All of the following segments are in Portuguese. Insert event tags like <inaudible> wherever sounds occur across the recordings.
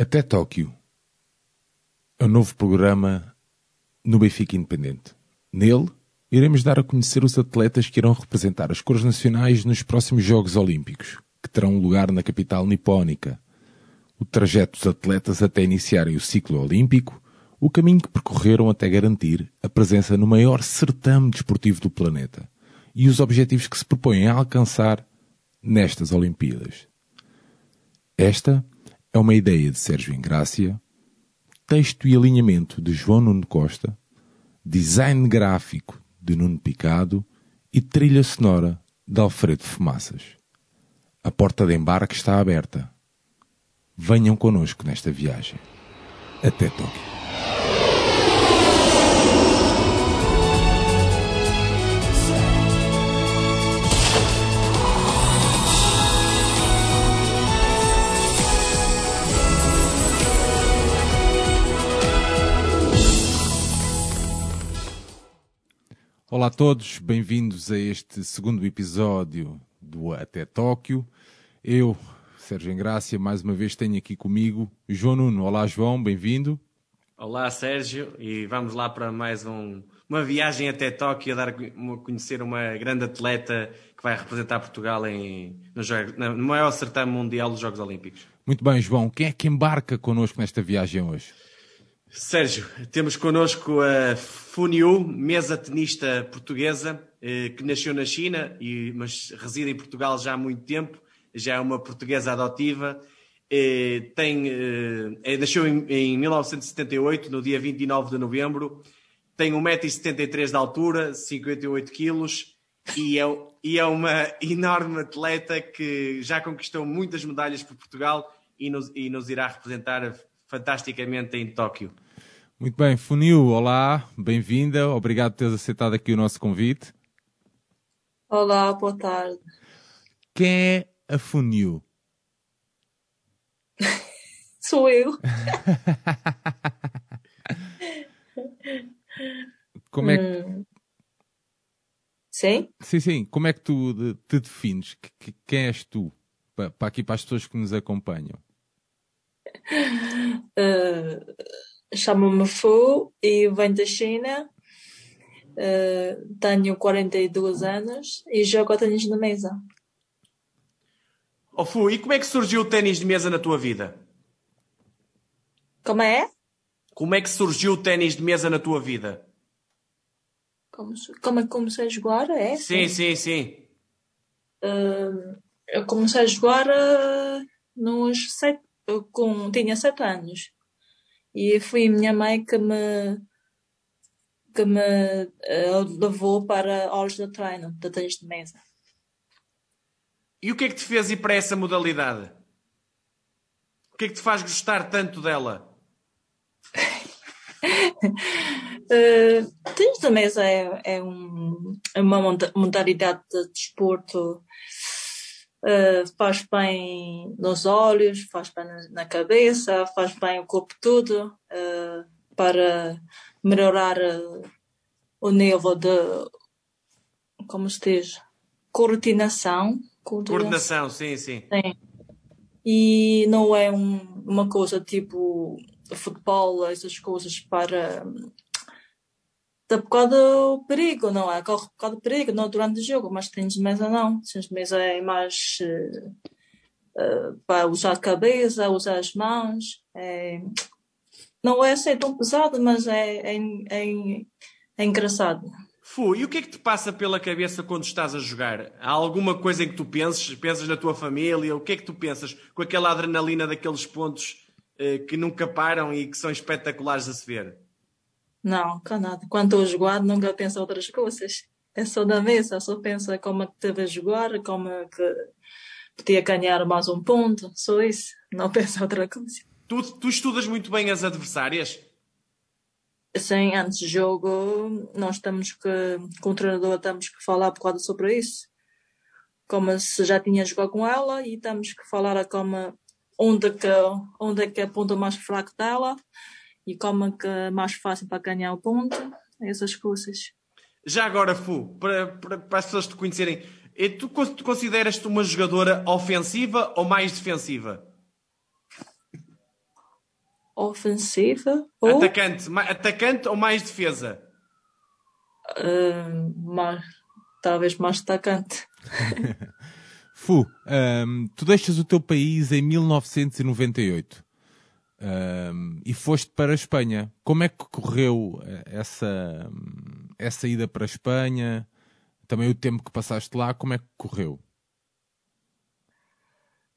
Até Tóquio. É um novo programa no Benfica Independente. Nele, iremos dar a conhecer os atletas que irão representar as cores nacionais nos próximos Jogos Olímpicos, que terão lugar na capital nipónica. O trajeto dos atletas até iniciarem o ciclo olímpico, o caminho que percorreram até garantir a presença no maior certame desportivo do planeta e os objetivos que se propõem a alcançar nestas Olimpíadas. Esta é uma ideia de Sérgio Ingrácia, texto e alinhamento de João Nuno Costa, design gráfico de Nuno Picado e trilha sonora de Alfredo Fumaças. A porta de embarque está aberta. Venham connosco nesta viagem. Até Tóquio. Olá a todos, bem-vindos a este segundo episódio do Até Tóquio. Eu, Sérgio Engrácia, mais uma vez tenho aqui comigo João Nuno. Olá João, bem-vindo. Olá Sérgio, e vamos lá para mais um, uma viagem até Tóquio a dar a conhecer uma grande atleta que vai representar Portugal em, no, no maior certame mundial dos Jogos Olímpicos. Muito bem, João. Quem é que embarca connosco nesta viagem hoje? Sérgio, temos connosco a Funiu, mesa tenista portuguesa, eh, que nasceu na China, mas reside em Portugal já há muito tempo, já é uma portuguesa adotiva. Eh, tem, eh, nasceu em 1978, no dia 29 de novembro. Tem 1,73m de altura, 58 kg e é, é uma <laughs> enorme atleta que já conquistou muitas medalhas por Portugal e nos irá representar fantasticamente em Tóquio. Muito bem, Funil, olá, bem-vinda, obrigado por teres aceitado aqui o nosso convite. Olá, boa tarde. Quem é a Funil? <laughs> Sou eu. <laughs> Como é que. Hum. Sim? Sim, sim. Como é que tu te defines? Quem és tu? Para aqui, para as pessoas que nos acompanham. <laughs> Uh, Chamo-me Fu e venho da China. Uh, tenho 42 anos e jogo ténis de mesa. Oh Fu, e como é que surgiu o ténis de mesa na tua vida? Como é? Como é que surgiu o ténis de mesa na tua vida? Como, como é que comecei a jogar? É? Sim, sim, sim. Uh, eu comecei a jogar uh, nos sete, com, tinha sete anos. E foi a minha mãe que me que me uh, levou para aulas de treino de tênis de mesa. E o que é que te fez ir para essa modalidade? O que é que te faz gostar tanto dela? uh, <laughs> tênis de mesa é, é, um, é uma modalidade de desporto Uh, faz bem nos olhos, faz bem na cabeça, faz bem o corpo todo uh, para melhorar uh, o nível de, como se diz, coordenação. Coordenação, sim, sim. sim. E não é um, uma coisa tipo futebol, essas coisas para por causa do perigo, não é? Corre por do perigo, não durante o jogo, mas tens de mesa não. Tens de mesa é mais uh, uh, para usar a cabeça, usar as mãos. É... Não é assim tão pesado, mas é, é, é, é engraçado. Fu, e o que é que te passa pela cabeça quando estás a jogar? Há alguma coisa em que tu pensas? Pensas na tua família? O que é que tu pensas com aquela adrenalina daqueles pontos uh, que nunca param e que são espetaculares a se ver? Não, cá nada. Quando estou a jogar, nunca penso outras coisas. É só da mesa, só penso como é que teve a jogar, como é que podia ganhar mais um ponto, só isso. Não <laughs> penso outra coisa. Tu, tu estudas muito bem as adversárias? Sim, antes do jogo, nós temos que, com o treinador, temos que falar por causa sobre isso. Como se já tinha jogado com ela e temos que falar como, onde, que, onde é que é a ponta mais fraca dela e como é que é mais fácil para ganhar o ponto, essas coisas. Já agora, Fu, para, para, para as pessoas te conhecerem, tu, tu consideras-te uma jogadora ofensiva ou mais defensiva? ofensiva ou Atacante, ma- atacante ou mais defesa? ah, mais, talvez mais atacante. <laughs> Fu, ahm, tu deixas o teu país em 1998 ahm, e foste para a Espanha. Como é que correu eh, essa, essa ida para a Espanha? Também o tempo que passaste lá, como é que correu?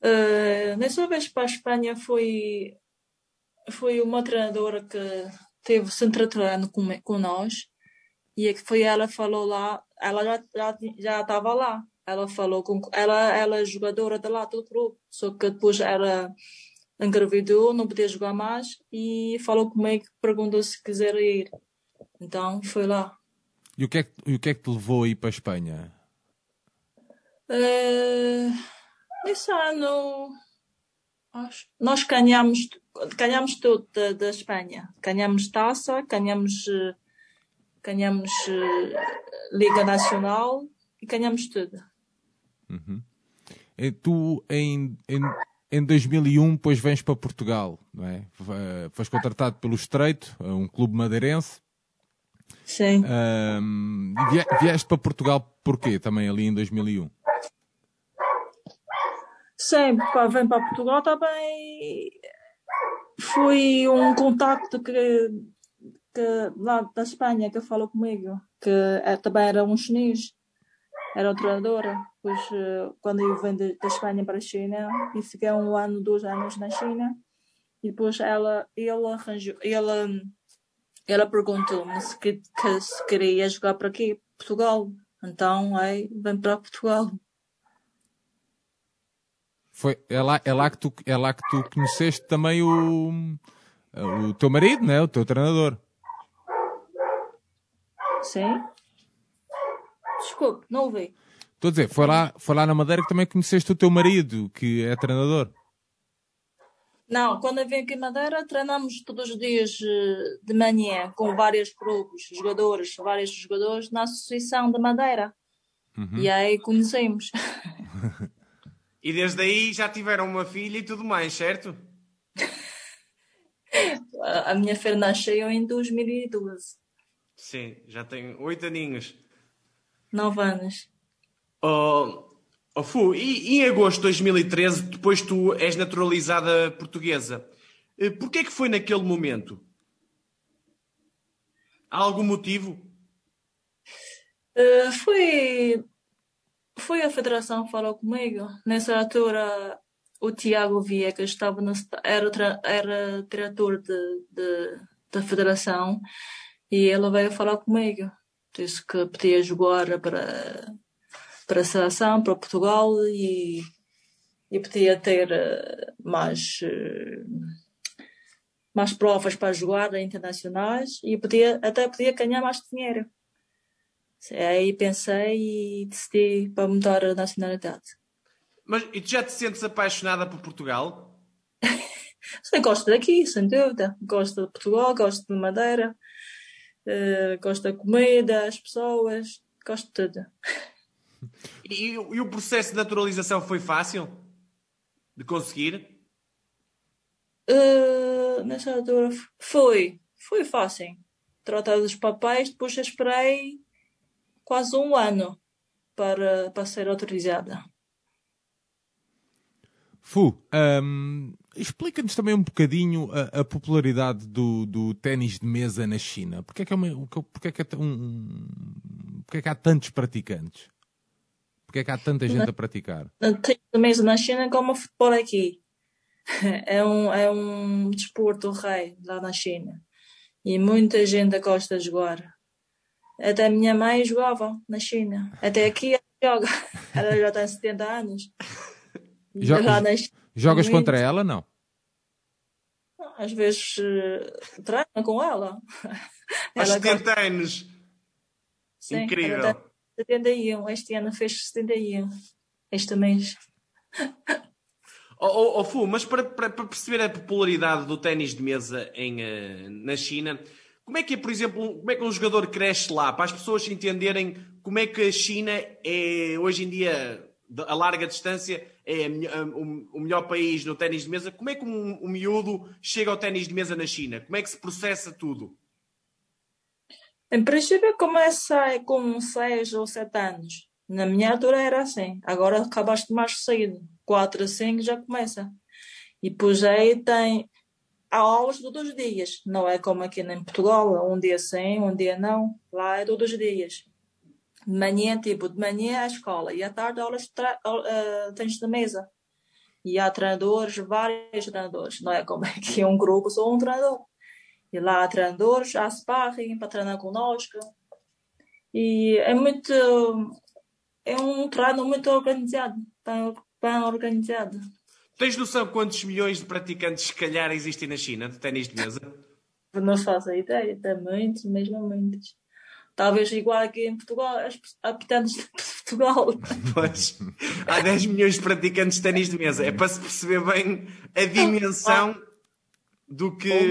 Ah, nessa vez para a Espanha foi, foi uma treinadora que teve sempre treinando com, com nós e é foi ela falou lá, ela já já já estava lá. Ela falou com ela, ela é jogadora de lá do grupo, só que depois ela engravidou, não podia jogar mais e falou comigo, perguntou se quiser ir. Então foi lá. E o que é que, o que, é que te levou a ir para a Espanha? Eh, Esse ano acho- nós ganhamos, ganhamos tudo da, da Espanha. Ganhamos taça, ganhamos, eh, ganhamos eh, Liga Nacional e ganhamos tudo. E tu, em, em, em 2001, depois vens para Portugal, não é? Foste contratado pelo Estreito, um clube madeirense. Sim. Vie- vieste para Portugal porquê também ali em 2001? Sim, pá, vem para Portugal também. Foi um contacto que, que lá da Espanha que falou comigo, que é- também era um chinês, era treinadora. Pois eh, quando eu vim da Espanha para a China, e fiquei um ano, dois anos na China, e depois ela, ela arranjou, ela, ela perguntou-me se, que, que se queria jogar para aqui, Portugal. Então, aí, vem para Portugal. Foi, é, lá, é, lá que tu, é lá que tu conheceste também o, o teu marido, né? o teu treinador. Sim? Desculpe, não ouvi. Estou a dizer, foi lá, foi lá na Madeira que também conheceste o teu marido, que é treinador. Não, quando eu vim aqui em Madeira, treinamos todos os dias eh, de manhã com vários grupos, jogadores, vários jogadores na Associação de Madeira. E aí conhecemos. <laughs> E desde aí já tiveram uma filha e tudo mais, certo? A <laughs> a minha filha nasceu em 2012. Sim, já tenho oito aninhos. Nove anos. Oh, oh Fu, e, e em agosto de 2013, depois tu és naturalizada portuguesa, eh, porquê é que foi naquele momento? Há algum motivo? Eh, foi, foi a federação que falou comigo. Nessa altura, o Tiago Viegas estava no, era, era diretor de, de, da federação e ele veio falar comigo. Disse que podia jogar para, para a seleção, para Portugal e, e podia ter eh, mais, eh, mais provas para jogar internacionais e podia, até podia ganhar mais dinheiro. Aí pensei e decidi para mudar a nacionalidade. Mas e tu já te sentes apaixonada por Portugal? <laughs> Sim, gosto daqui, sem dúvida. Gosto de Portugal, gosto de Madeira, eh, gosto da comida, as pessoas, gosto de tudo. E, e o- processo de naturalização foi fácil de conseguir? Eh, nessa altura foi, foi fácil. Tratar dos papéis, depois esperei quase um ano para, para ser autorizada. Fu, ahm, explica-nos também um bocadinho a, a popularidade do, do ténis de mesa na China. Porquê é que, é uma, porquê é que, é um, porquê é que há tantos praticantes? Porquê é que há tanta gente a praticar? Tem mesmo na China como o futebol aqui. <laughs> É um, é um desporto rei lá na China. E muita gente gosta de jogar. Até a minha mãe jogava na China. Até aqui ela joga. <laughs> Ela já tem 70 anos. E Jo- lá na China, Jogas muito. contra ela? Não. Às vezes eh, treino com ela. Aos Ela gosta- 70 anos. Sim, Incrível. ela tem 71. Este ano fez 71. Este mês. Oh, oh, oh, Fu, mas para, para- para perceber a popularidade do ténis de mesa em, eh, na China, como é que é, por exemplo, um- como é que um jogador cresce lá? Para as pessoas entenderem como é que a China é hoje em dia a larga distância é o, melhor país no ténis de mesa. Como é que um, um miúdo chega ao ténis de mesa na China? Como é que se processa tudo? Em princípio começa com 6 ou 7 anos. Na minha altura era assim. Agora acabaste mais cedo. 4 a 5 já começa. E depois aí tem aulas todos os dias. Não é como aqui em Portugal, um dia sim, um dia não. Lá é todos os dias. De manhã, tipo, de manhã à escola e à tarde aulas uh, tens de mesa. E há treinadores, vários treinadores. Não é como aqui um grupo, só um treinador. E lá há treinadores, há sparring para treinar conosco. E é muito. É um treino muito organizado. Bem, bem organizado. Tens noção quantos milhões de praticantes, se calhar, existem na China de ténis de mesa? Não faço a ideia, tem muitos, mesmo muitos. Talvez igual aqui em Portugal, as habitantes de <laughs> Portugal. Pois, há 10 milhões de praticantes de ténis de mesa. É para se perceber bem a dimensão do que.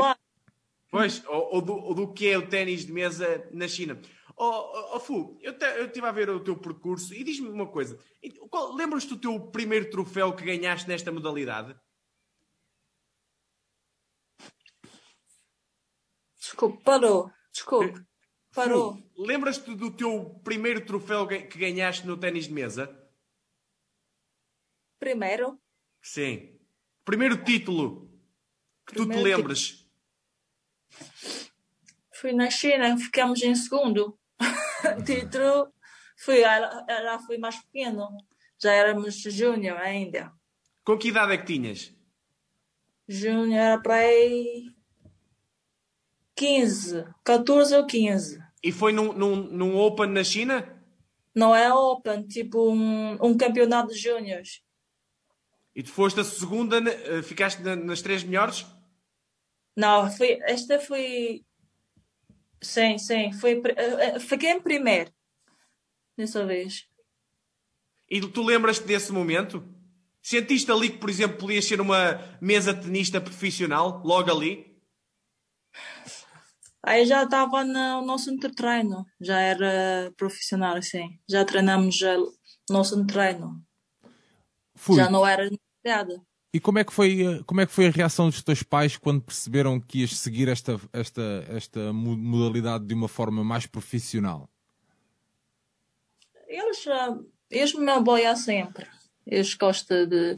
Pois, ou, ou, do, ou do que é o ténis de mesa na China. Oh, oh, Fu, eu, estive a ver o teu percurso e diz-me uma coisa. Lembras-te do teu primeiro troféu que ganhaste nesta modalidade? Desculpe, parou. Desculpe, parou. Lembras-te do teu primeiro troféu que ganhaste no ténis de mesa? Primeiro? Sim. Primeiro título que primeiro tu te lembres? Fui na China, ficamos em segundo. <laughs> título fui, ela, ela foi mais pequeno. Já éramos júnior ainda. Com que idade é que tinhas? Júnior era para aí 15, 14 ou 15. E foi num, num, num Open na China? Não é Open, tipo um, um campeonato de júniores. E tu foste a segunda, eh, ficaste nas três melhores? Não, foi, esta foi Sim, sim. Foi, uh, fiquei em primeiro. Dessa vez. E tu lembras-te desse momento? Sentiste ali que, por exemplo, podias ser uma mesa tenista profissional, logo ali? Aí já estava no nosso treino, já era profissional, sim. Já treinamos no nosso treino. Fui. Já não era nada. E como é que foi, como é que foi a reação dos teus pais quando perceberam que ias seguir esta, esta, esta modalidade de uma forma mais profissional? Eles, eles me apoiam sempre. Eles gostam de.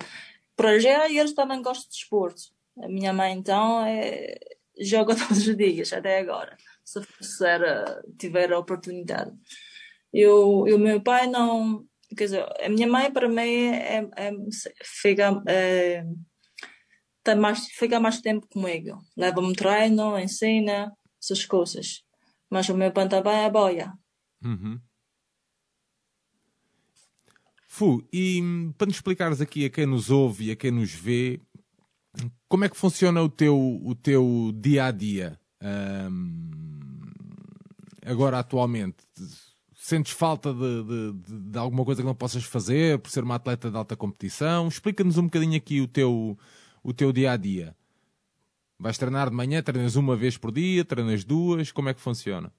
Para já, eles também gostam de esporte. A minha mãe, então, é... joga <laughs> todos os dias, até agora. Se, era, tiver a oportunidade. E o meu pai não quer dizer, a minha mãe para mim é, é, fica, é, tem mais, fica mais tempo comigo. Leva-me treino, ensina, essas coisas. Mas o meu pai também é boia. Uhum. Fu, e para nos explicares aqui a quem nos ouve e a quem nos vê, como é que funciona o teu, o teu dia a dia? Um, agora, atualmente, Sentes falta de, de, de, alguma coisa que não possas fazer por ser uma atleta de alta competição? Explica-nos um bocadinho aqui o teu, o teu dia a dia. Vais treinar de manhã, treinas uma vez por dia, treinas duas, como é que funciona?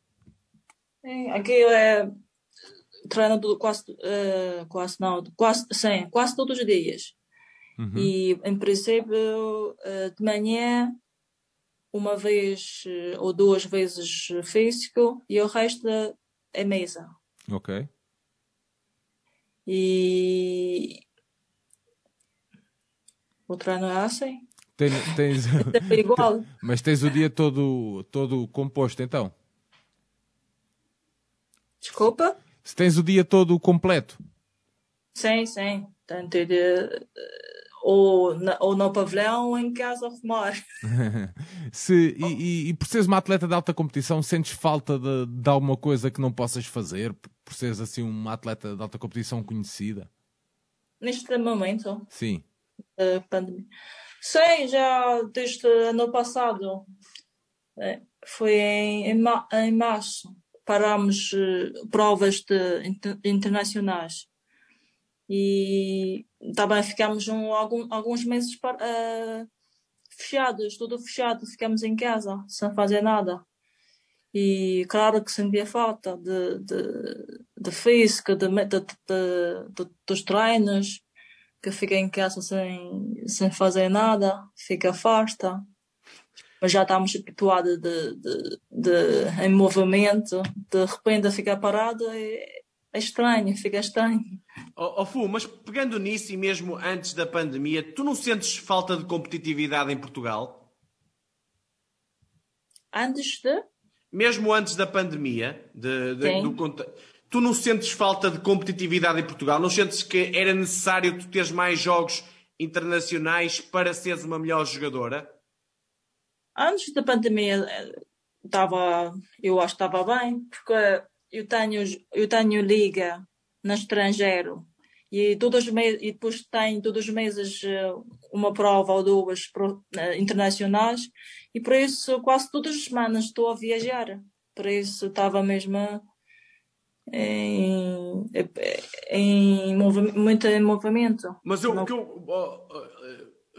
Aqui é treino quase, uh, quase não, quase, sim, quase todos os dias. Uhum. E em princípio uh, de manhã uma vez uh, ou duas vezes físico e o resto é mesa. Ok. E o treino é assim. Tem, tens... <laughs> é igual. <laughs> Mas tens o dia todo, todo composto então? Desculpa? Se tens o dia todo completo? Sim, sim. Tanto de, ou, na, ou no pavilhão ou em casa a fumar. <laughs> Se, e, e, e, por seres uma atleta de alta competição, sentes falta de, de alguma coisa que não possas fazer por seres assim uma atleta de alta competição conhecida? Neste momento? Sim. Uh, pandemia. Sim, já desde ano passado. É, foi em, em, em março. Parámos uh, provas de, inter, internacionais e também ficamos um, algum, alguns meses para, uh, fechados, tudo fechado, ficamos em casa, sem fazer nada. E claro que sentia falta de, de, de física, de, de, de, dos treinos, que fica em casa sem, sem fazer nada, fica afasta. Mas já estamos habituados de, de, de, em movimento, de repente ficar parado é, é estranho, fica estranho. Oh, oh, Fu, mas pegando nisso e mesmo antes da pandemia, tu não sentes falta de competitividade em Portugal? Antes de? Mesmo antes da pandemia, de, de, do, tu não sentes falta de competitividade em Portugal? Não sentes que era necessário tu teres mais jogos internacionais para seres uma melhor jogadora? Antes da pandemia estava, eu acho que estava bem, porque eu tenho, eu tenho liga no estrangeiro e, todos os meses, e depois tenho todos os meses eh, uma prova ou duas eh, internacionais e por isso quase todas as semanas estou a viajar. Por isso estava mesmo em, em, muito em movimento. Mas eu, que eu,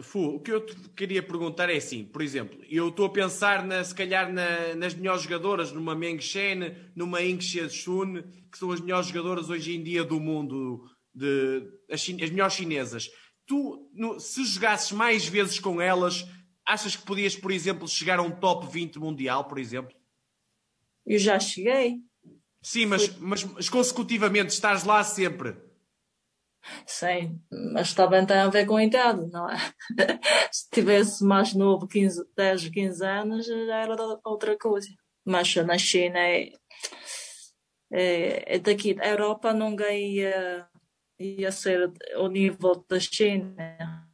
Fu, o que eu te queria perguntar é assim, por exemplo, eu estou a pensar na, se calhar na, nas melhores jogadoras, numa Meng Shen, numa Ing Shun, que são as melhores jogadoras hoje em dia do mundo, de, as, as melhores chinesas. Tu, no, se jogasses mais vezes com elas, achas que podias, por exemplo, chegar a um top 20 mundial, por exemplo? Eu já cheguei. Sim, mas, mas, mas consecutivamente estás lá sempre. Sim, mas também tem a ver com a idade, não é? <laughs> Se tivesse mais novo, 15, 10, 15 anos, já era outra coisa. Mas na China é, é, é daqui, a Europa nunca ia, ia ser o nível da China.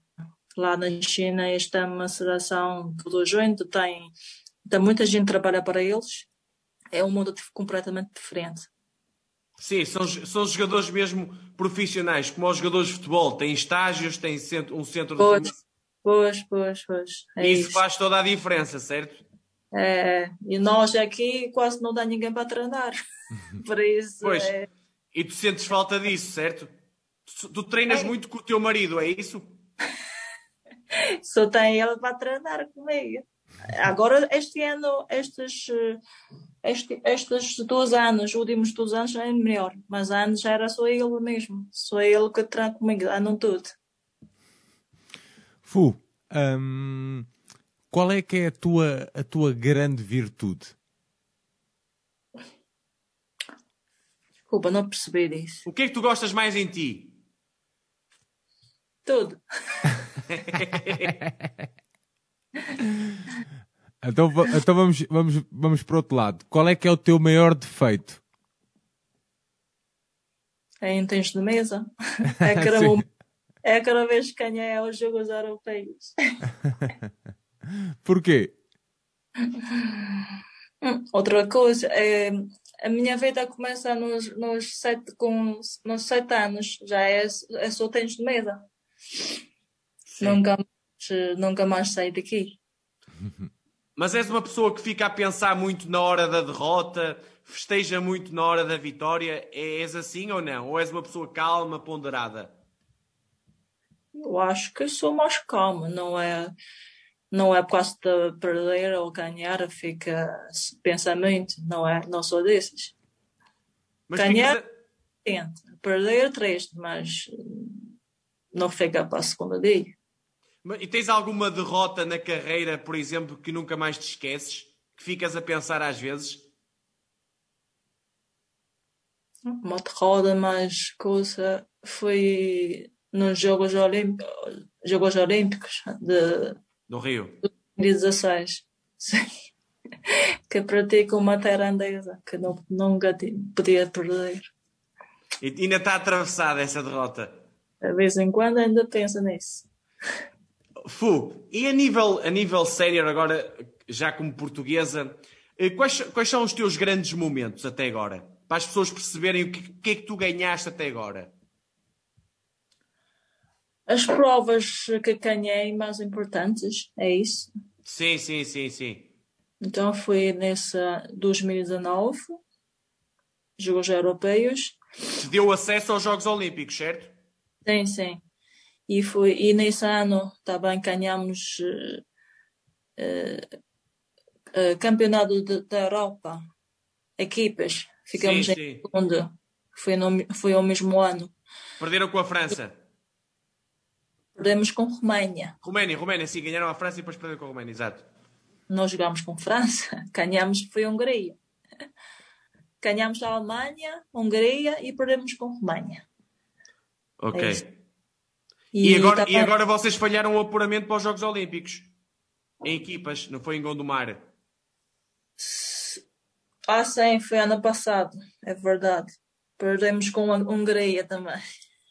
Lá na China esta é uma seleção tudo junto, tem, tem muita gente que trabalha para eles é um mundo completamente diferente. Sim, são, são jogadores mesmo profissionais, como os jogadores de futebol, têm estágios, têm centro, um centro pois, de Pois, pois, pois. É isso, isso, faz toda a diferença, certo? É, e nós aqui quase não dá ninguém para treinar. <laughs> Por isso. Pois. É... E tu sentes falta disso, certo? Tu, tu treinas é. muito com o teu marido, é isso? <laughs> Só tem ele para treinar comigo. Agora, este ano, estes este, estes dois anos, últimos dois anos, é melhor. Mas antes era só ele mesmo. Só ele que treina comigo, andam tudo. Fu, hum, qual é que é a tua, a tua grande virtude? Desculpa, não percebi isso. O que é que tu gostas mais em ti? Tudo. <laughs> <laughs> <laughs> Então, então vamos, vamos, vamos para o outro lado. Qual é que é o teu maior defeito? É em termos de mesa. <laughs> É cada, é cada vez que ganhei aos Jogos Europeus. <laughs> Porquê? <laughs> Outra coisa, é, a minha vida começa nos, nos, sete, com, nos sete anos, já é, é só tênis de mesa. Nunca mais, nunca mais saí daqui. Mas és uma pessoa que fica a pensar muito na hora da derrota, festeja muito na hora da vitória. És assim ou não? Ou és uma pessoa calma, ponderada? Eu acho que sou mais calma, não é, não é por causa de perder ou ganhar, fica pensa muito, não é? Não sou desses. Mas ganhar, fica... tenta. Perder, triste, mas não fica para a segunda dia. E tens alguma derrota na carreira, por exemplo, que nunca mais te esqueces? Que ficas a pensar às vezes? Uma derrota mais coisa foi nos Jogos Olímpicos, Jogos Olímpicos de, do Rio 2016. Sim. <laughs> Que pratico uma tailandesa que não, nunca podia perder. E ainda está atravessada essa derrota? De vez em quando ainda penso nisso. <laughs> Fu, e a nível, a nível sério, agora, já como portuguesa, eh, quais, quais são os teus grandes momentos até agora? Para as pessoas perceberem o que, que é que tu ganhaste até agora. As provas que ganhei mais importantes, é isso? Sim, sim, sim, sim. Então foi nessa 2019, Jogos Europeus. Te deu acesso aos Jogos Olímpicos, certo? Sim, sim. E, foi, e nesse ano também ganhamos uh, uh, uh, campeonato de, da Europa, equipas, ficamos sim, em segundo. Foi, no, foi ao mesmo ano. Perderam com a França. Perdemos com Roménia. Roménia, Roménia, sim, ganharam a França e depois perderam com a Roménia, exato. Nós jogámos com França, <laughs> ganhámos, foi a Hungria. Ganhámos a Alemanha, Hungria e perdemos com Roménia. Ok. É isso. E, agora, e agora vocês falharam o apuramento para os Jogos Olímpicos. Em equipas, não foi em Gondomar. Ah, sim, foi ano passado, é verdade. Perdemos com a Hungria também.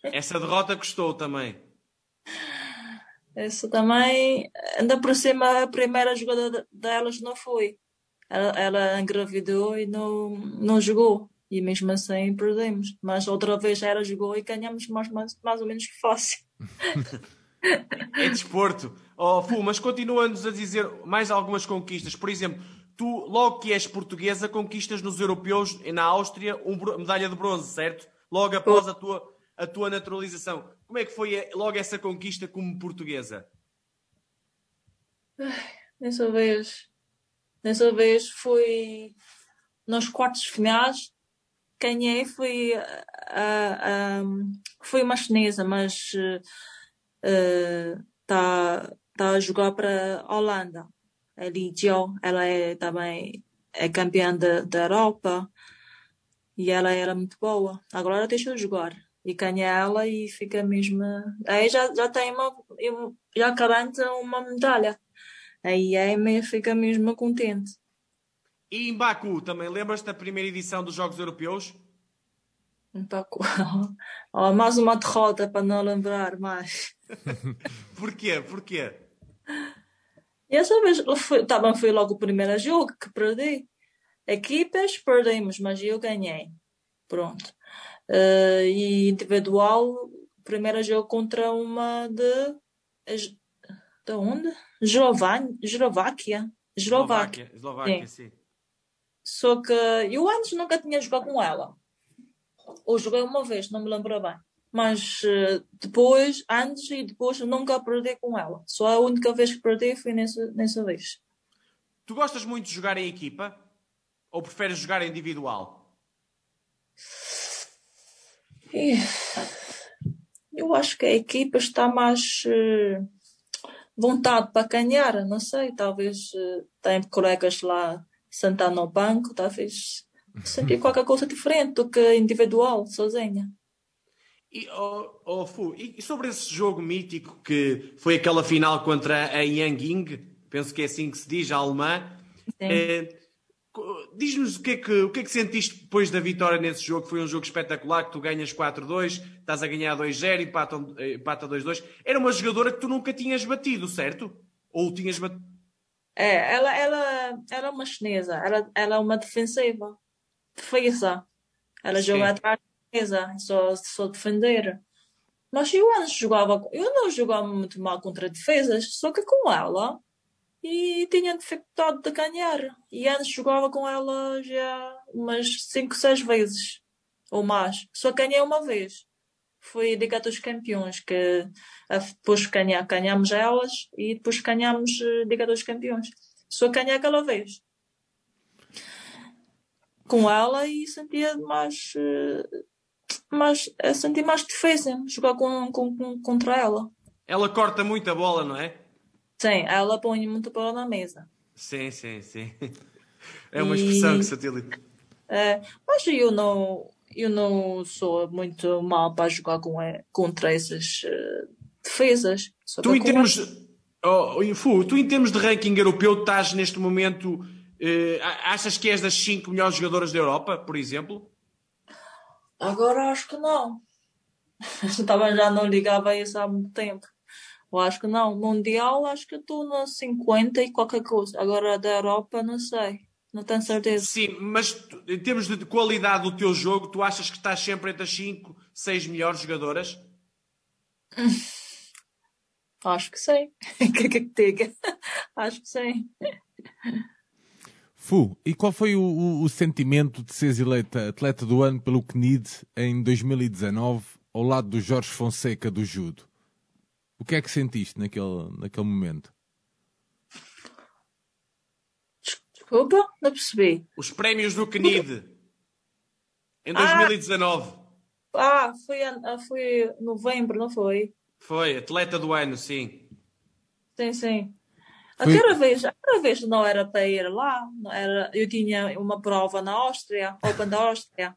Essa derrota custou também. Essa também, ainda por cima, a primeira jogada de- delas não foi. Ela, ela engravidou e não, não jogou. E mesmo assim perdemos. Mas outra vez ela jogou e ganhamos mais, mais, mais ou menos que fácil. É desporto. Oh, Fu, mas continua-nos a dizer mais algumas conquistas. Por exemplo, tu, logo que és portuguesa, conquistas nos europeus, e na Áustria, uma medalha de bronze, certo? Logo após a tua, a tua naturalização. Como é que foi eh, logo essa conquista como portuguesa? Dessa vez, dessa vez foi nos quartos finais. Ganhei foi foi uma chinesa, mas está tá a jogar para a Holanda. A Li Jiao, ela é também é campeã da, Europa e ela era muito boa. Agora deixou de jogar e ganha ela e fica mesmo. Aí já, já tem uma, já garante uma medalha. Aí a Amy fica mesmo contente. E em Baku, também lembras-te da primeira edição dos Jogos Europeus? Um pouco. <laughs> Oh, mais uma derrota para não lembrar mais. <laughs> Porquê? Porquê? Essa vez foi, também foi logo o primeiro jogo que perdi. Equipas perdemos, mas eu ganhei. Pronto. Eh, e individual, primeiro jogo contra uma de. De onde? Eslováquia. Eslováquia. Eslováquia, sim. Só que eu antes nunca tinha jogado com ela. Ou joguei uma vez, não me lembro bem. Mas eh, depois, antes e depois, nunca perdi com ela. Só a única vez que perdi foi nessa, nessa vez. Tu gostas muito de jogar em equipa? Ou preferes jogar individual? Eu acho que a equipa está mais eh, vontade para ganhar. Não sei, talvez eh, tem colegas lá sentar no banco, talvez sentir <laughs> qualquer coisa diferente do que individual, sozinha. E, oh, oh, Fu, e sobre esse jogo mítico que foi aquela final contra a Yang Ying, penso que é assim que se diz, a alemã, eh, diz-nos o que, é que, o que é que sentiste depois da vitória nesse jogo, que foi um jogo espetacular, que tu ganhas 4-2, estás a ganhar 2-0, empata, eh, empata 2-2. Era uma jogadora que tu nunca tinhas batido, certo? Ou tinhas batido? É, ela, ela, ela é uma chinesa, ela, ela é uma defensiva, defesa. Ela Sim. joga atrás da defesa, só, só defender. Mas eu antes jogava, eu não jogava muito mal contra defesas, só que com ela e tinha dificuldade de ganhar. E antes jogava com ela já umas 5, 6 vezes ou mais. Só ganhei uma vez. Foi a Liga dos Campeões, que depois ganha, ganhamos elas e depois ganhamos a Liga dos Campeões. Só ganhei aquela vez. Com ela e sentia mais, eh, mais eh, senti mais defesa jogar com, com, contra ela. Ela corta muito a bola, não é? Sim, ela põe muita bola na mesa. Sim, sim, sim. <laughs> É uma E- expressão que se utiliza. É, mas eu não, eu não sou muito mal para jogar com, eh, contra essas eh, defesas. Tu em termos, oh, oh, Fu, tu em termos de ranking europeu estás neste momento, a- achas que és das 5 melhores jogadoras da Europa, por exemplo? Agora acho que não. <laughs> Também já não ligava a isso há muito tempo. Eu acho que não. Mundial, acho que estou na 50 e qualquer coisa. Agora da Europa, não sei. Não tenho certeza. Sim, mas tu- em termos de qualidade do teu jogo, tu achas que estás sempre entre as 5, 6 melhores jogadoras? <laughs> Acho que sei. O <laughs> que é que te diga? <laughs> Acho que sei. Fu, e qual foi o, o- o sentimento de seres eleita atleta do ano pelo CNID em 2019 ao lado do Jorge Fonseca do Judo? O que é que sentiste naquele, naquele momento? Desculpa, não percebi. Os prémios do CNID. Em 2019. Ah, foi, foi novembro, não foi? Foi, atleta do ano, sim. Sim, sim. Aquela vez, aquela vez não era para ir lá, não era, eu tinha uma prova na Áustria, Open da Áustria.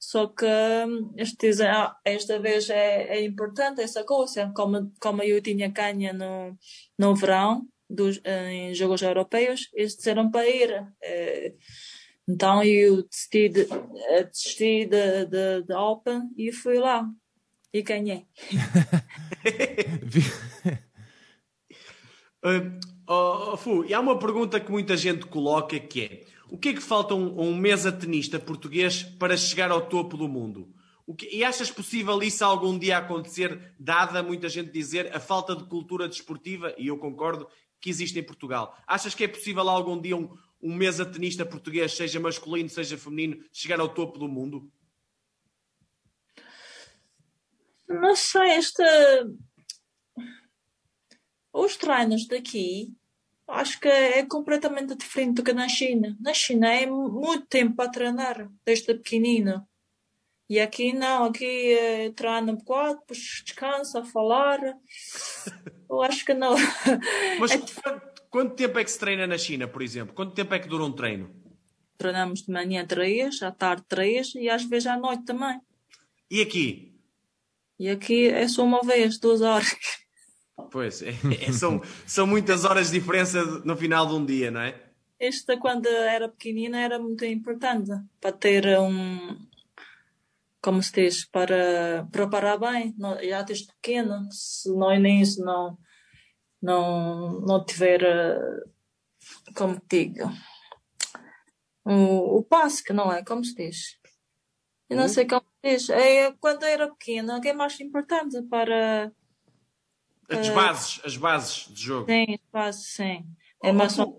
Só que hum, este, ah, esta vez é, é importante essa coisa, como, como eu tinha canha no, no verão, dos, em Jogos Europeus, eles disseram para ir. Eh, então eu decidi, de, eh, desisti de, de, de Open e fui lá. E ganhei. <laughs> uh, <laughs> oh, oh, Fu, e há uma pergunta que muita gente coloca que é o que é que falta um, um mesa tenista português para chegar ao topo do mundo? Que, e achas possível isso algum dia acontecer, dada muita gente dizer a falta de cultura desportiva, e eu concordo, que existe em Portugal? Achas que é possível algum dia um, um mesa tenista português, seja masculino, seja feminino, chegar ao topo do mundo? Não sei, esta. Os treinos daqui acho que é completamente diferente do que na China. Na China é muito tempo para treinar, desde pequenino. E aqui não, aqui é, treina um bocado, depois descansa, a falar. <laughs> Eu acho que não. Mas <laughs> é... quanto, quanto, tempo é que se treina na China, por exemplo? Quanto tempo é que dura um treino? Treinamos de manhã três, à tarde três e às vezes à noite também. E aqui? E aqui é só uma vez, duas horas. Pois, é, é, são, são muitas horas de diferença no final de um dia, não é? Esta, quando era pequenina, era muito importante para ter um. Como se diz? Para preparar bem, já desde pequeno. Se no início não, não, não tiver. Como digo? O, o passe, que não é? Como se diz? Eu não hum? sei como se diz. É, quando era pequena, o que é mais importante para as bases, as bases de jogo. Sim, as bases, sim. É oh, só...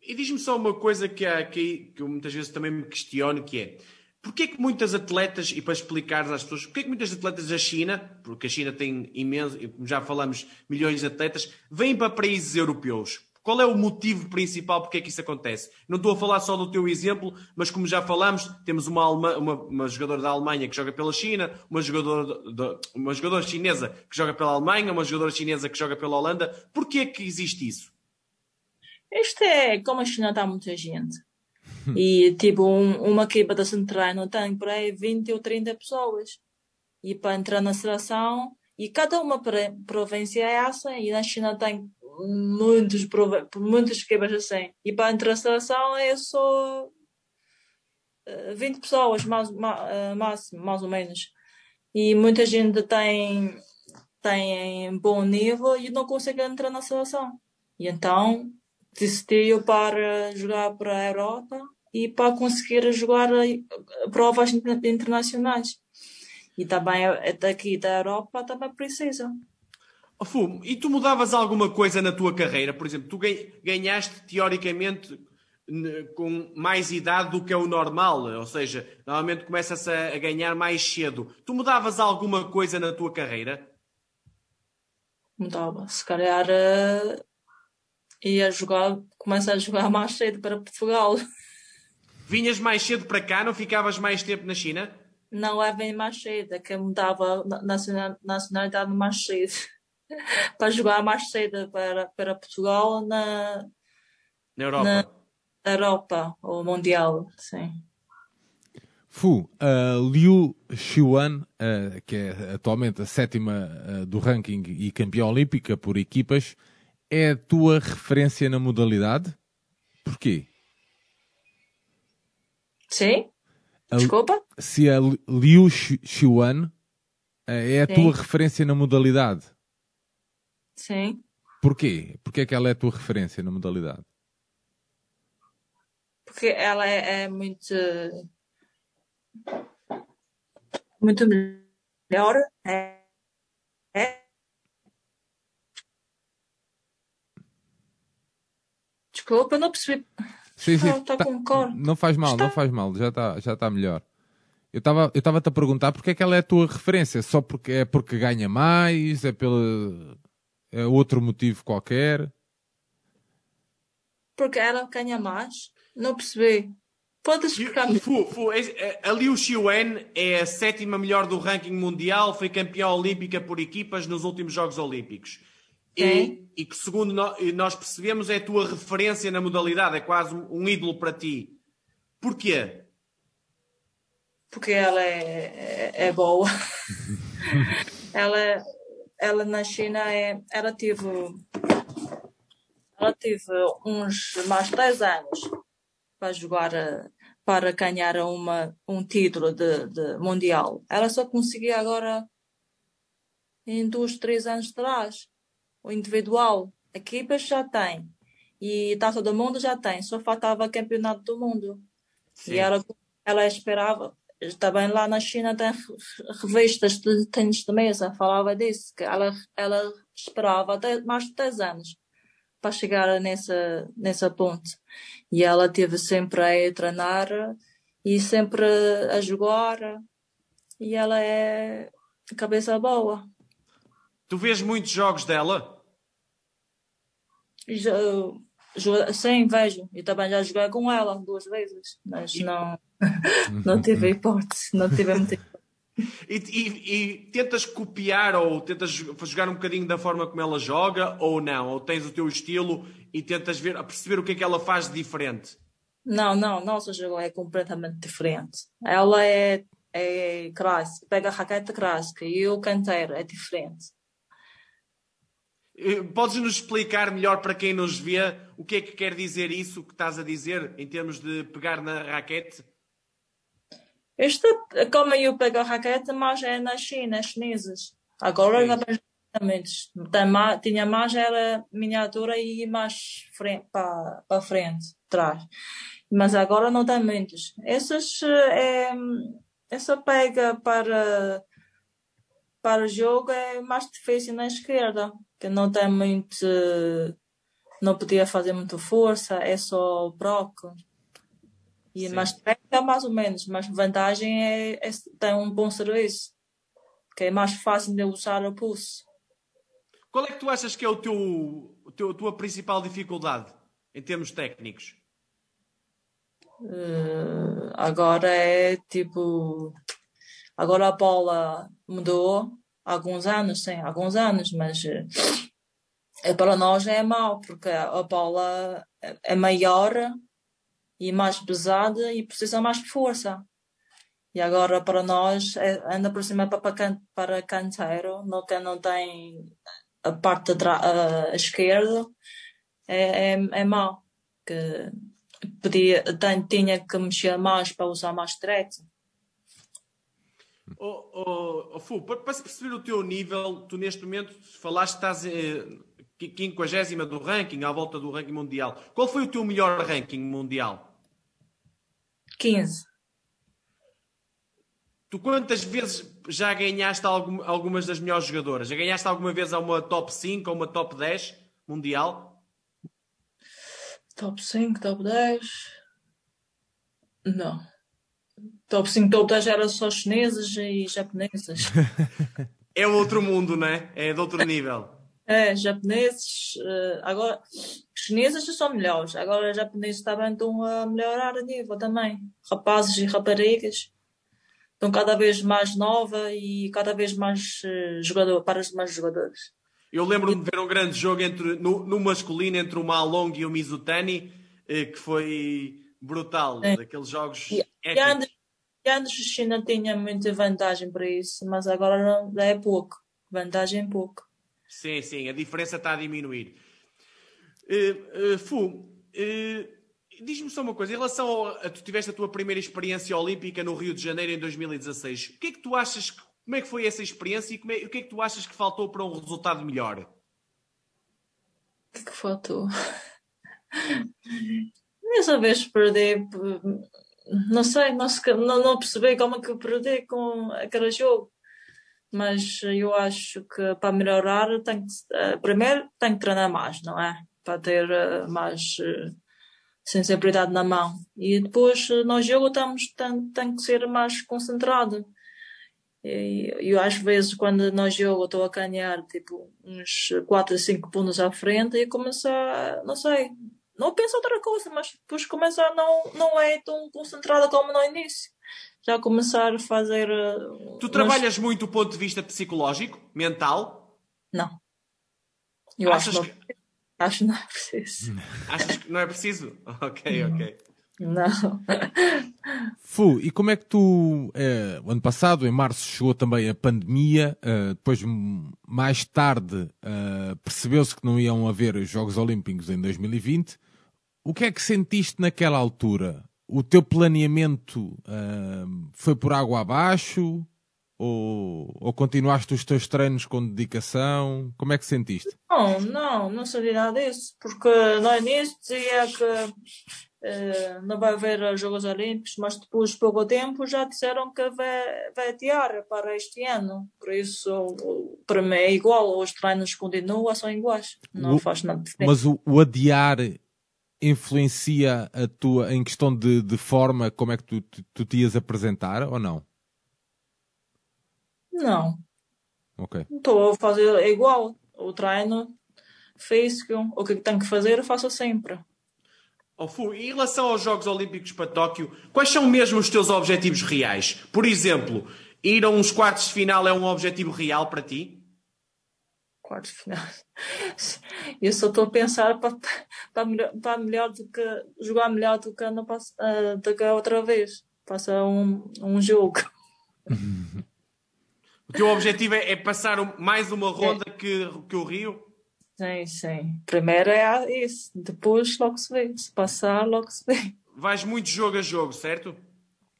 E diz-me só uma coisa que, há aqui, que eu muitas vezes também me questiono, que é Porquê que muitas atletas, e para explicar às pessoas, porquê que muitas atletas da China, porque a China tem imenso, como já falamos, milhões de atletas, vêm para países europeus? Qual é o motivo principal porque é que isso acontece? Não estou a falar só do teu exemplo, mas como já falamos, temos uma, Alma, uma, uma jogadora da Alemanha que joga pela China, uma jogadora, de, uma jogadora chinesa que joga pela Alemanha, uma jogadora chinesa que joga pela Holanda. Porquê é que existe isso? Isto é como a China está muita gente. E tipo, um, uma equipa da Central não tem por aí 20 ou 30 pessoas. E para entrar na seleção, e cada uma província é essa, e na China tem muitos, muitas equipas assim. E para a interação é só 20 eh, pessoas, mais, eh, mais, mais ou menos. E muita gente tem, tem bom nível e não consegue entrar na seleção. E então decidiu para jogar para a Europa e para conseguir jogar eh, provas internacionais. E também daqui da Europa também precisa. Oh, Fu, e tu mudavas alguma coisa na tua carreira? Por exemplo, tu ganhaste teoricamente com mais idade do que é o normal, ou seja, normalmente começa-se a ganhar mais cedo. Tu mudavas alguma coisa na tua carreira? Mudava. Se calhar uh, ia jogar, começa a jogar mais cedo para Portugal. <laughs> Vinhas mais cedo para cá, não ficavas mais tempo na China? Não é bem mais cedo, é que mudava nacionalidade mais cedo. <laughs> para jogar mais cedo para, para Portugal na, na Europa. Na Europa, ou Mundial, sim. Fu, uh, Liu Xiuan, uh, que é atualmente a sétima uh, do ranking e campeã olímpica por equipas, é a tua referência na modalidade? Porquê? Sim? Desculpa? Se a Liu Xiuan é a Sim. tua referência na modalidade? Sim. Porquê? Porquê é que ela é a tua referência na modalidade? Porque ela é, é muito. Muito melhor. É, é. Desculpa, não percebi. Sim, sim. Não, tá, tá não faz mal, está... não faz mal, já está já tá melhor. Eu estava eu a perguntar porque é que ela é a tua referência? Só porque é porque ganha mais? É pela é outro motivo qualquer? Porque ela ganha mais. Não percebi. Pode explicar Fu, Fu, é- é- a Liu Xiwen é a sétima melhor do ranking mundial, foi campeã olímpica por equipas nos últimos Jogos Olímpicos. E, e que, segundo nós percebemos, é a tua referência na modalidade, é quase um, ídolo para ti. Porquê? porque ela é, é, é boa. <laughs> ela, ela na China é, ela teve ela teve uns mais 10 anos para jogar para ganhar uma, um título de, de mundial. Ela só conseguia agora em dois, três anos atrás. O individual. Equipas já tem. E Taça do Mundo já tem. Só faltava campeonato do mundo. E ela, ela esperava, também lá na China tem re- <laughs> revistas de tênis de mesa, falava disso, que ela, ela esperava até mais de 10 anos para chegar nessa, nessa ponte. E ela teve sempre a treinar e sempre a jogar. E ela é cabeça boa. Tu vês muitos jogos dela? Já- Sim, vejo. E também já joguei com ela duas vezes, mas não, não tive hipótese, não tive muita <laughs> E, e- e tentas copiar ou tentas jogar um bocadinho da forma como ela joga ou não? Ou tens o teu estilo e tentas ver, perceber o que é que ela faz de diferente? Não, não, nosso jogo é completamente diferente. Ela é, é clássica, pega a raquete clássica e o canteiro é diferente. Eh, Podes nos explicar melhor para quem nos vê o que é que quer dizer isso que estás a dizer em termos de pegar na raquete? Isto, como eu pego a raquete, mas é na China, chineses. Agora Sim. ma- Tinha mais, era miniatura e mais frente, para, para frente, trás. Mas agora não tem muitos. Essas, eh, é, essa pega para, para o jogo é mais difícil na esquerda, que não tem muito, não podia fazer muita força, é só o broco. E, Sim. mas técnica mais ou menos, mas vantagem é, é tem um bom serviço, que é mais fácil de usar o pulso. Qual é que tu achas que é o teu, o teu- a tua principal dificuldade em termos técnicos? Eh, agora é tipo, agora a bola mudou alguns anos, sim, alguns anos, mas eh, é para nós é mau, porque a bola é é maior e mais pesada e precisa mais de força. E agora para nós, é, ainda por cima para, can- para canteiro, não, não tem a parte a esquerda, é, é, é mau. Que podia, tem- tinha que mexer mais para usar mais direito. Oh, oh, oh, Fu, para, para se perceber o teu nível, tu neste momento falaste que estás eh, 50 do ranking, à volta do ranking mundial. Qual foi o teu melhor ranking mundial? 15. Tu quantas vezes já ganhaste algum- algumas das melhores jogadoras? Já ganhaste alguma vez a uma top 5 ou uma top 10 mundial? Top 5, top 10. Não. Top 5, top 10 era só chineses e japoneses. <laughs> É outro mundo, não é? De outro nível. É, japoneses. eh, agora, chineses são melhores. Agora, japoneses também estão a melhorar a nível também. Rapazes e raparigas. Estão cada vez mais nova e cada vez mais eh, jogador, para os mais jogadores. Eu lembro-me de ver um grande jogo entre, no, no masculino entre o Malong e o Mizutani, eh, que foi brutal. É. Daqueles jogos E, e antes, e antes a China tinha muita vantagem para isso, mas agora não, é pouco. Vantagem é pouco. Sim, sim, a diferença está a diminuir. Eh, eh, Fu, eh, diz-me só uma coisa, em relação ao, a tu tiveste a tua primeira experiência olímpica no Rio de Janeiro em 2016, o que é que tu achas, que- como é que foi essa experiência e como é- o que é que tu achas que faltou para um resultado melhor? O que é que faltou? Nessa vez perdi, p- não sei, não, se- não, não percebi como é que eu perdi com aquele jogo. Mas eu acho que para melhorar tem que, eh, primeiro tem que treinar mais, não é? Para ter eh, mais eh, sensibilidade na mão. E depois no jogo temos, tem, tem que ser mais concentrado. E eu às vezes quando no jogo estou a ganhar tipo uns 4 ou 5 pontos à frente e começo a, não sei, não penso outra coisa, mas depois começar não, não é tão concentrada como no início. Já começar a fazer. Uh, tu trabalhas muito do ponto de vista psicológico, mental? Não. Eu Achas acho, que... não, acho que não é preciso. <laughs> Achas que não é preciso? Ok, <laughs> ok. Não. <laughs> Fu, e como é que tu, eh, ano passado, em março, chegou também a pandemia, eh, depois mais tarde eh, percebeu-se que não iam haver Jogos Olímpicos em 2020. O que é que sentiste naquela altura? O teu planeamento eh, foi por água abaixo? Ou, ou continuaste os teus treinos com dedicação? Como é que sentiste? Não, não, não sabia nada disso, porque no início dizia que uh, não vai haver Jogos Olímpicos, mas depois de pouco tempo já disseram que vai, vai adiar para este ano. Por isso, para mim é igual, os treinos continuam, são iguais, não o, faz nada diferente. Mas o, o adiar influencia a tua, em questão de, de forma, como é que tu, tu, tu te ias apresentar ou não? Não. Ok. Estou a fazer igual. O treino físico, o que tenho que fazer, eu faço sempre. Oh, Fu, em relação aos Jogos Olímpicos para Tóquio, quais são mesmo os teus objetivos reais? Por exemplo, ir a uns quartos de final é um objetivo real para ti? Quartos de final. Eu só estou a pensar para, para, melhor, para melhor do que jogar melhor do que, no, uh, do que outra vez. Passa um, um jogo. <laughs> O teu objetivo é, é passar mais uma ronda que, que o Rio? Sim, sim. Primeiro é isso, depois logo se vê. Se passar, logo se vê. Vais muito jogo a jogo, certo?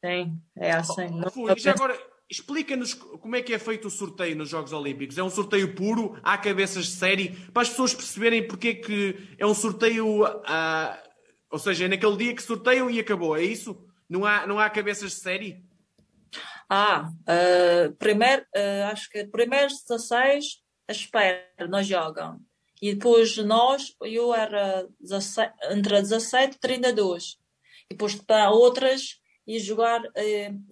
Sim, é assim. Oh, oh, já agora, explica-nos como é que é feito o sorteio nos Jogos Olímpicos. É um sorteio puro, há cabeças de série, para as pessoas perceberem porque é que é um sorteio. Uh, ou seja, é naquele dia que sorteiam e acabou, é isso? Não há, não há cabeças de série? Ah, uh, primeiro, uh, acho que primeiros 16 espera, não jogam. E depois nós, eu era 17, entre 17 e 32. E depois está outras e jogar,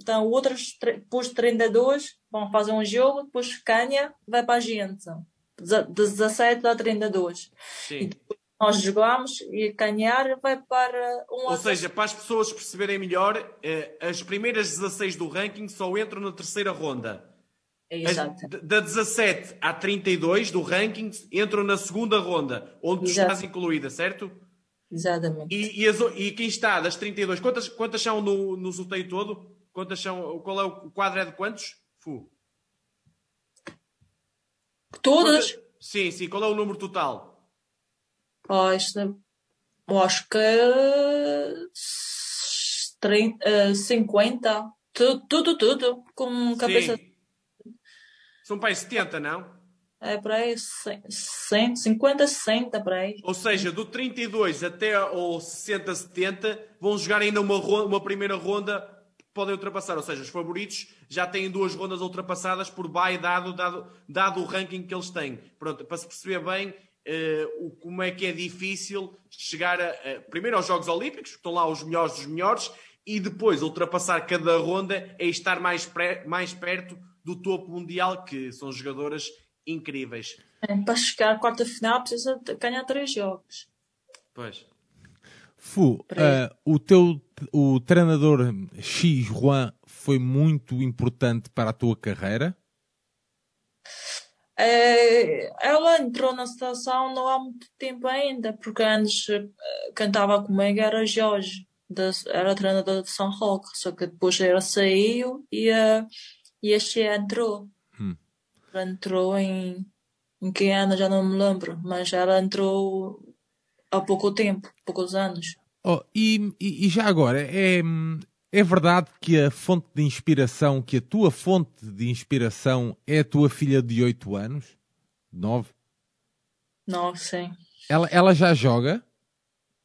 então outras, depois de 32, vão fazer um jogo, depois canha, vai para a gente. De 17 a 32. Sim. E nós jogamos e ganhar vai para um Ou seja, para as pessoas perceberem melhor, eh, as primeiras 16 do ranking só entram na terceira ronda. Exato. Da 17 à 32 do ranking entram na segunda ronda, onde Exato. tu estás incluída, certo? Exatamente. E, e, as, e, quem está das 32, quantas, quantas são no, no sorteio todo? Quantas são, qual é o quadro é de quantos? Fu. Todas? Quantas, sim, sim. Qual é o número total? Oh, isto, eu acho que 30, 50, tudo, tudo, tudo, com cabeça. Sim. São para aí 70, não? É para aí 100, 50, 60 para aí. Ou seja, do 32 até ao 60, 70 vão jogar ainda uma, uma primeira ronda podem ultrapassar. Ou seja, os favoritos já têm duas rondas ultrapassadas por bye dado, dado, dado o ranking que eles têm. Pronto, para se perceber bem, uh, como é que é difícil chegar a, uh, primeiro aos Jogos Olímpicos, que estão lá os melhores dos melhores, e depois ultrapassar cada ronda é estar mais, pré, mais perto do topo mundial, que são jogadoras incríveis. É, para chegar à quarta final precisa ganhar três jogos. Pois. Fu, uh, o teu o treinador X Juan foi muito importante para a tua carreira? É, ela entrou na situação não há muito tempo ainda, porque antes eh, quem estava comigo era Jorge, de, era treinador de São Roque, só que depois ela saiu e, uh, e a Xia entrou. Ela entrou em, em que ano, já não me lembro, mas ela entrou há pouco tempo, poucos anos. Oh, e, e, já agora, é, é verdade que a fonte de inspiração, que a tua fonte de inspiração é a tua filha de 8 anos? 9? 9, sim. Ela, ela já joga?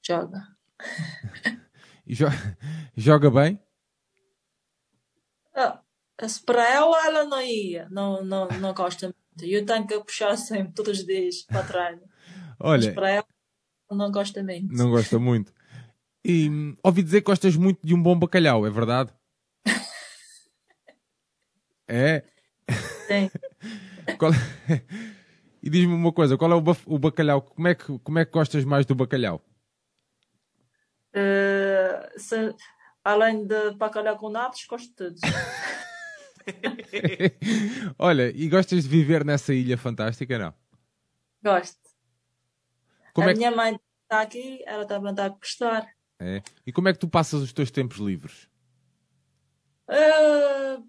Joga. <laughs> joga, joga bem? Ah, para ela, ela não ia. Não, não, não gosta muito. Eu tenho que puxar sempre, todos os dias, para trás. Olha. Mas para ela, não gosta muito. Não gosta muito. E ouvi dizer que gostas muito de um bom bacalhau, é verdade? <laughs> é? Sim. <laughs> Qual... e diz-me uma coisa, qual é o, bacalhau? Como é, que, como é que gostas mais do bacalhau? se, além de bacalhau com natos, gosto de tudo. <laughs> <laughs> Olha, e gostas de viver nessa ilha fantástica, não? Gosto. Como a é que... minha mãe está aqui, ela também está a gostar. É. E como é que tu passas os teus tempos livres? Uh,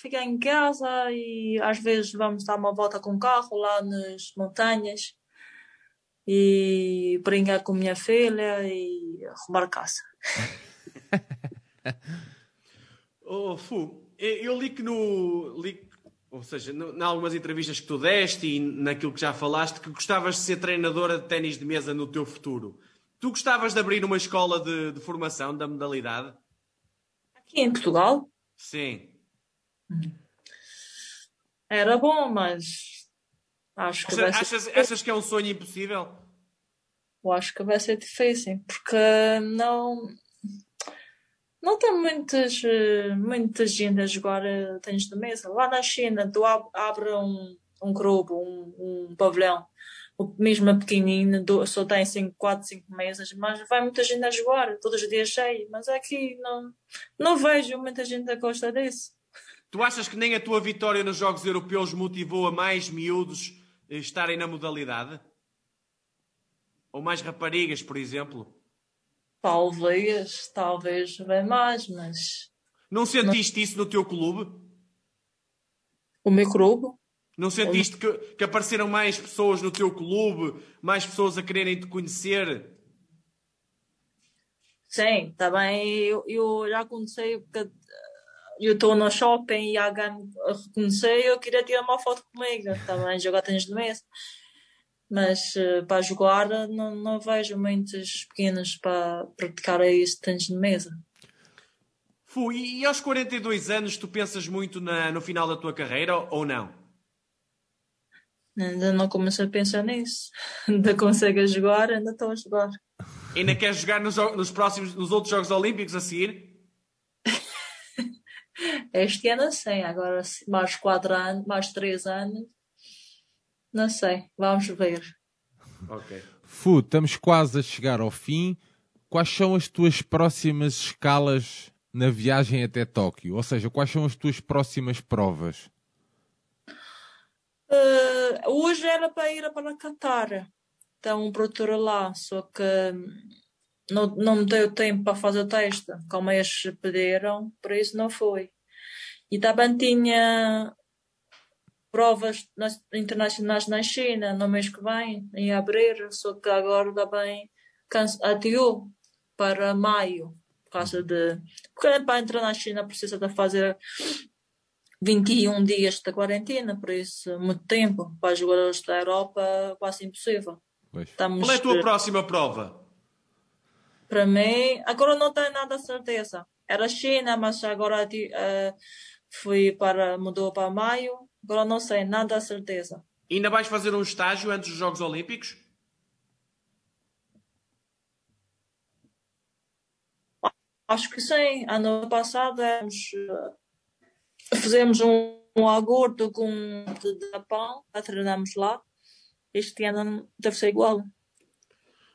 ficar em casa e às vezes vamos dar uma volta com o carro lá nas montanhas e brincar com minha filha e arrumar casa. <laughs> oh, Fu, eu li que no. Li, ou seja, em algumas entrevistas que tu deste e naquilo que já falaste, que gostavas de ser treinadora de ténis de mesa no teu futuro. Tu gostavas de abrir uma escola de, de formação da modalidade? Aqui em Portugal? Sim. Era bom, mas acho que Achas, vai ser... achas, achas que é um sonho impossível? Eu acho que vai ser difícil, porque não não tem muitas, muita gente a jogar tênis de mesa. Lá na China, tu abre um, um grupo, um, um pavilhão, mesmo pequenino, só tem 5, 4, 5 mesas, mas vai muita gente a jogar, todos os dias cheio. Mas aqui não, não vejo muita gente a gostar disso. Tu achas que nem a tua vitória nos Jogos Europeus motivou a mais miúdos estarem na modalidade? Ou mais raparigas, por exemplo? Talvez, talvez bem mais, mas. Não sentiste isso no teu clube? O meu clube? Não sentiste que, que apareceram mais pessoas no teu clube, mais pessoas a quererem te conhecer? Sim, também eu, eu já aconteceu porque eu estou no shopping e alguém reconheceu eu queria tirar uma foto comigo, também jogar tênis de mesa mas uh, para jogar não, não vejo muitos pequenos para praticar isso tênis de mesa. Fui, e aos 42 anos tu pensas muito na, no final da tua carreira ou não? Ainda não comecei a pensar nisso. <laughs> Ainda consigo a jogar, ainda estou a jogar. Ainda queres jogar nos, nos próximos, nos outros Jogos Olímpicos a seguir? <laughs> este ano sim, agora mais quatro anos, mais três anos, não sei, vamos ver. Ok. Fu, estamos quase a chegar ao fim. Quais são as tuas próximas escalas na viagem até Tóquio? Ou seja, quais são as tuas próximas provas? Uh, hoje era para ir para Qatar. Tem um produtor lá, só que não, não me deu tempo para fazer o teste, como eles pediram, por isso não foi. E também tinha provas internacionais na China no mês que vem, em abril, só que agora também adiou para maio, por causa de. Porque para entrar na China precisa de fazer 21 dias de quarentena, por isso, muito tempo. Para os jogadores da Europa, quase impossível. Estamos... Qual é a tua próxima prova? Para mim, agora não tenho nada certeza. Era China, mas agora uh, fui para, mudou para maio Agora não sei, nada a certeza. Ainda vais fazer um estágio antes dos Jogos Olímpicos? Acho que sim. Ano passado eh, fizemos um, um acordo com o Japão, treinamos lá. Este ano deve ser igual.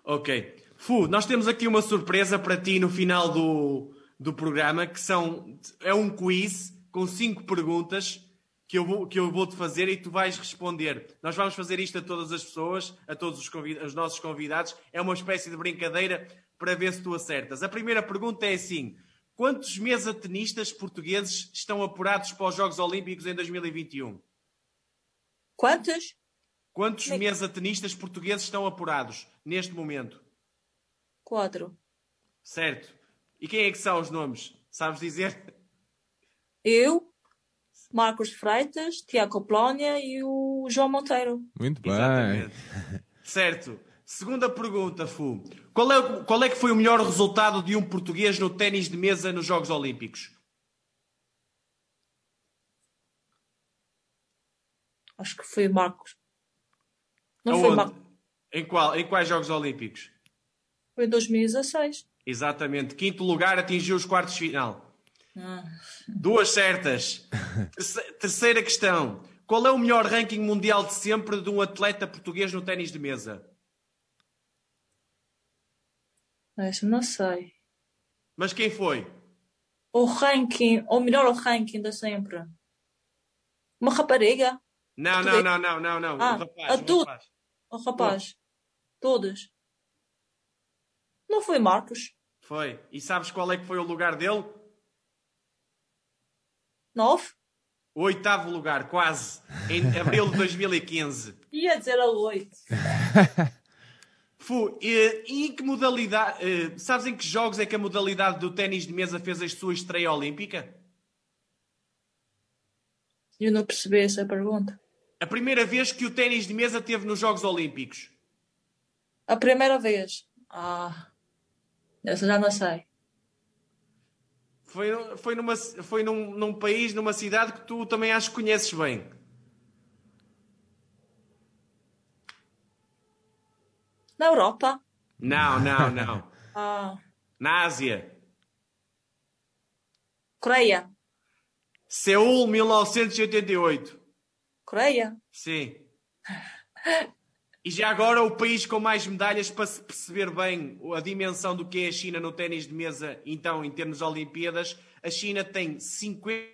Ok. Fu, nós temos aqui uma surpresa para ti no final do, do programa, que são, é um quiz com cinco perguntas que eu, vou, que eu vou te fazer e tu vais responder. Nós vamos fazer isto a todas as pessoas, a todos os, os nossos convidados. É uma espécie de brincadeira para ver se tu acertas. A primeira pergunta é assim: quantos mesatenistas portugueses estão apurados para os Jogos Olímpicos em 2021? Quantos? Quantos Me... mesatenistas portugueses estão apurados neste momento? Quatro. Certo. E quem é que são os nomes? Sabes dizer? Eu, Marcos Freitas, Tiago Plónia e o João Monteiro. Muito bem. Exatamente. certo. Segunda pergunta, Fu. Qual é, qual é que foi o melhor resultado de um português no ténis de mesa nos Jogos Olímpicos? Acho que foi Marcos. Não Aonde? foi Marcos. Em, qual, em quais Jogos Olímpicos? Foi em 2016. Exatamente. Quinto lugar atingiu os quartos de final. Duas certas. Terceira questão. Qual é o melhor ranking mundial de sempre de um atleta português no ténis de mesa? Isso não sei. Mas quem foi? O ranking, ou melhor, o ranking da sempre. Uma rapariga? Não, não, não, não, não, não. Ah, o rapaz, a tu- rapaz. O rapaz. Todas. Não foi Marcos? Foi. E sabes qual é que foi o lugar dele? Nove? O oitavo lugar, quase. Em abril de 2015. <laughs> Ia dizer a oito. <laughs> Fu, e, e em que modalidade. eh, sabes em que jogos é que a modalidade do ténis de mesa fez a sua estreia olímpica? Eu não percebi essa pergunta. A primeira vez que o ténis de mesa teve nos Jogos Olímpicos. A primeira vez. Ah. Essa já não sei. Foi, foi, numa, foi num, num país, numa cidade que tu também acho que conheces bem. Na Europa? Não, não, não. Ah. Na Ásia. Coreia? Seul, 1988. Coreia? Sim. <laughs> E já agora o país com mais medalhas para se perceber bem a dimensão do que é a China no ténis de mesa, então em termos de Olimpíadas, a China tem 50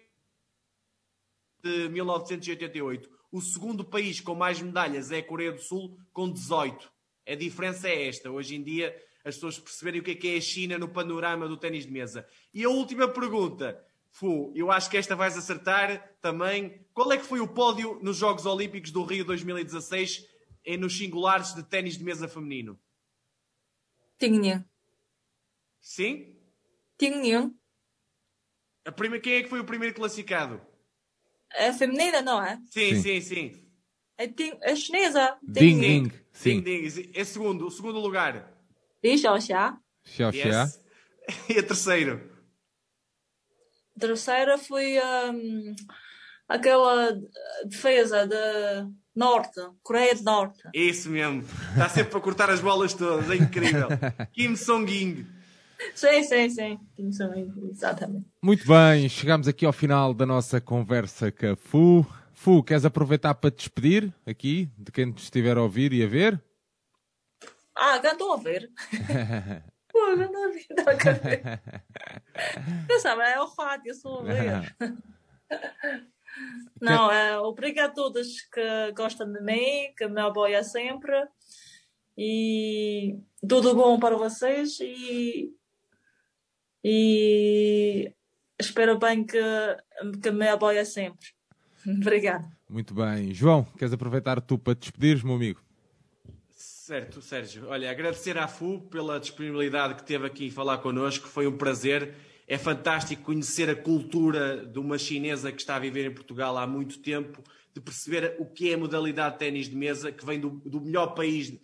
de 1988. O segundo país com mais medalhas é a Coreia do Sul com 18. A diferença é esta. Hoje em dia as pessoas perceberem o que é que é a China no panorama do ténis de mesa. E a última pergunta. Fu, eu acho que esta vais acertar também. Qual é que foi o pódio nos Jogos Olímpicos do Rio 2016 em nos singulares de ténis de mesa feminino? Tinha. Sim? Tinha. A prima... Quem é que foi o primeiro classificado? É feminina, não é? Sim, Sim. sim, sim. É, é chinesa. Ding. Ding. Sim. Ding, ding. É segundo, o segundo lugar. Li Xiaoxia. Xiao Xia. Yes. <laughs> E a terceiro? Terceira foi hum, aquela defesa de Norte, Coreia do Norte. Isso mesmo. Está sempre para cortar as bolas todas. É incrível. <laughs> Kim Song-ging. Sim, sim, sim. Tinha só- Exatamente. Muito bem, chegamos aqui ao final da nossa conversa com a Fu. Fu, queres aproveitar para te despedir aqui de quem te estiver a ouvir e a ver? Ah, já estou a ver. <laughs> Pô, já estou a ver. A ver. Pensava, é o rádio, eu sou a ver. <laughs> Não, é, obrigado a todos que gostam de mim, que me apoiam sempre. E tudo bom para vocês e, e espero bem que, que me apoiem sempre. <laughs> Obrigada. Muito bem. João, queres aproveitar tu para te despedires, meu amigo? Certo, Sérgio. Olha, agradecer à FU pela disponibilidade que teve aqui em falar connosco. Foi um prazer. É fantástico conhecer a cultura de uma chinesa que está a viver em Portugal há muito tempo, de perceber o que é a modalidade de ténis de mesa, que vem do, do melhor país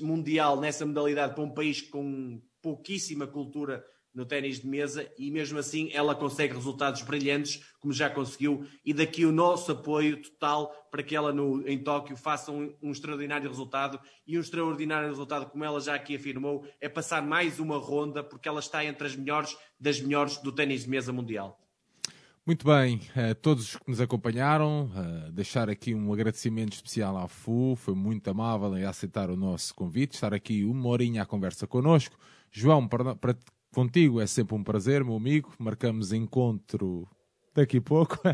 mundial nessa modalidade para um país com pouquíssima cultura no ténis de mesa e mesmo assim ela consegue resultados brilhantes, como já conseguiu, e daqui o nosso apoio total para que ela no, em Tóquio faça um, um extraordinário resultado e um extraordinário resultado, como ela já aqui afirmou, é passar mais uma ronda porque ela está entre as melhores das melhores do ténis de mesa mundial. Muito bem, a todos os que nos acompanharam, a deixar aqui um agradecimento especial à FU, foi muito amável em aceitar o nosso convite, estar aqui uma horinha à conversa connosco. João, para, para, contigo é sempre um prazer, meu amigo, marcamos encontro daqui a pouco. <laughs>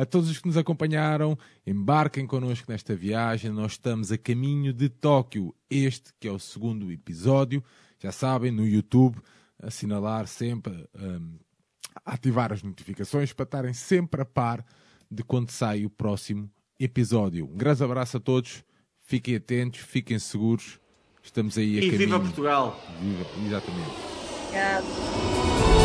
a todos os que nos acompanharam, embarquem connosco nesta viagem, nós estamos a caminho de Tóquio, este que é o segundo episódio, já sabem, no YouTube, assinalar sempre... Um, ativar as notificações para estarem sempre a par de quando sai o próximo episódio. Um grande abraço a todos, fiquem atentos, fiquem seguros. Estamos aí a e caminho. viva Portugal! Viva, exatamente. Obrigada.